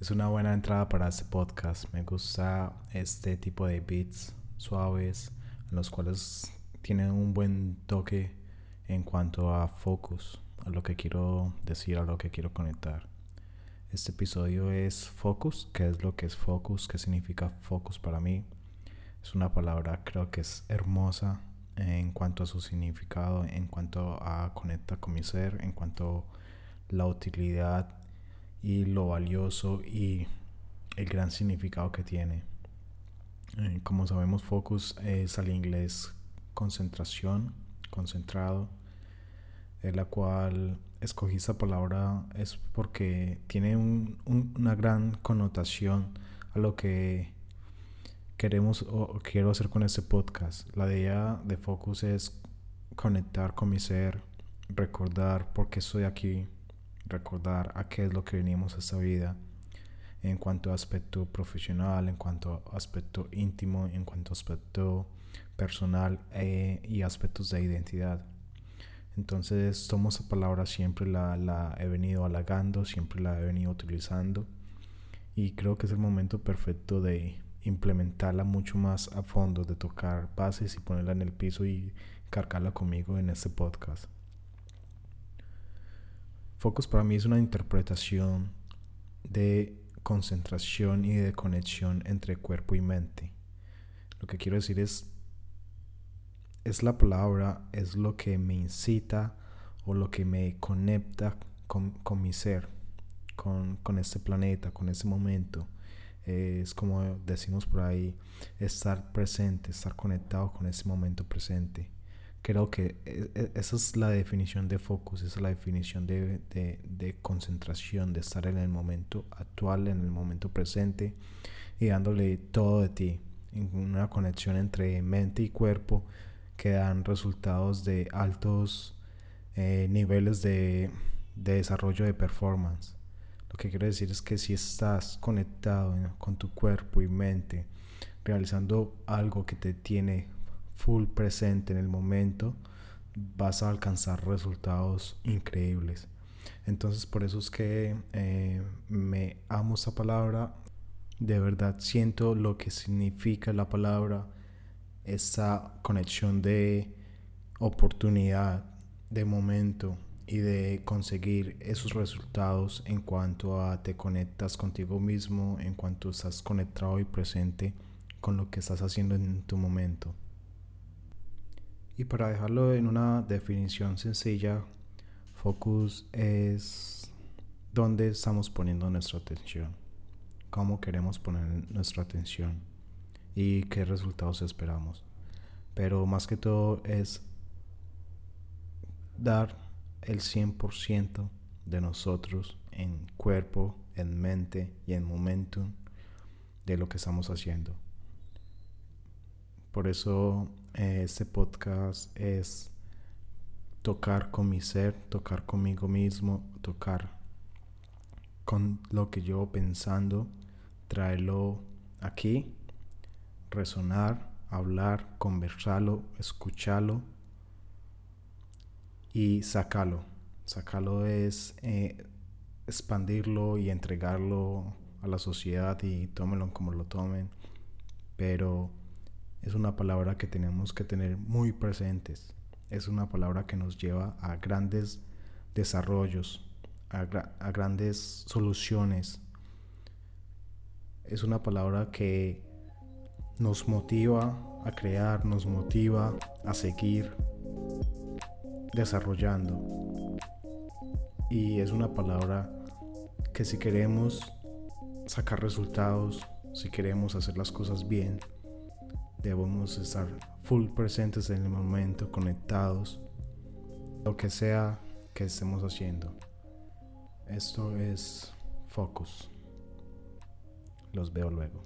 es una buena entrada para este podcast. Me gusta este tipo de beats suaves, los cuales tienen un buen toque en cuanto a focus, a lo que quiero decir, a lo que quiero conectar. Este episodio es focus, ¿qué es lo que es focus? ¿Qué significa focus para mí? Es una palabra creo que es hermosa en cuanto a su significado, en cuanto a conectar con mi ser, en cuanto a la utilidad y lo valioso y el gran significado que tiene. Eh, como sabemos, focus es al inglés concentración, concentrado, en la cual escogí esa palabra es porque tiene una gran connotación a lo que queremos o quiero hacer con este podcast. La idea de Focus es conectar con mi ser, recordar por qué estoy aquí, recordar a qué es lo que venimos a esta vida en cuanto a aspecto profesional, en cuanto a aspecto íntimo, en cuanto a aspecto personal eh, y aspectos de identidad. Entonces tomo esa palabra, siempre la, la he venido halagando, siempre la he venido utilizando y creo que es el momento perfecto de implementarla mucho más a fondo, de tocar bases y ponerla en el piso y cargarla conmigo en este podcast. Focus para mí es una interpretación de concentración y de conexión entre cuerpo y mente. Lo que quiero decir es, es la palabra, es lo que me incita o lo que me conecta con, mi ser, con, con este planeta, con este momento. Es como decimos por ahí, estar presente, estar conectado con ese momento presente creo que e, e, esa es la definición de focus, esa es la definición de, de, concentración, de estar en el momento actual, en el momento presente y dándole todo de ti, una conexión entre mente y cuerpo que dan resultados de altos eh, niveles de, de desarrollo de performance. Lo que quiero decir es que si estás conectado con tu cuerpo y mente, realizando algo que te tiene full presente en el momento, vas a alcanzar resultados increíbles. Entonces por eso es que eh, me amo esa palabra. De verdad siento lo que significa la palabra, esa conexión de oportunidad, de momento y de conseguir esos resultados en cuanto a te conectas contigo mismo, en cuanto estás conectado y presente con lo que estás haciendo en tu momento. Y para dejarlo en una definición sencilla, focus es dónde estamos poniendo nuestra atención, cómo queremos poner nuestra atención y qué resultados esperamos. Pero más que todo es dar el 100% de nosotros en cuerpo, en mente y en momentum de lo que estamos haciendo. Por eso eh, este podcast es tocar con mi ser, tocar conmigo mismo, tocar con lo que yo pensando, traerlo aquí, resonar, hablar, conversarlo, escucharlo y sacarlo. Sacarlo es eh, expandirlo y entregarlo a la sociedad y tómenlo como lo tomen. Pero es una palabra que tenemos que tener muy presentes. Es una palabra que nos lleva a grandes desarrollos, a, grandes soluciones. Es una palabra que nos motiva a crear, nos motiva a seguir desarrollando. Y es una palabra que si queremos sacar resultados, si queremos hacer las cosas bien, debemos estar full presentes en el momento, conectados, lo que sea que estemos haciendo. Esto es Focus. Los veo luego.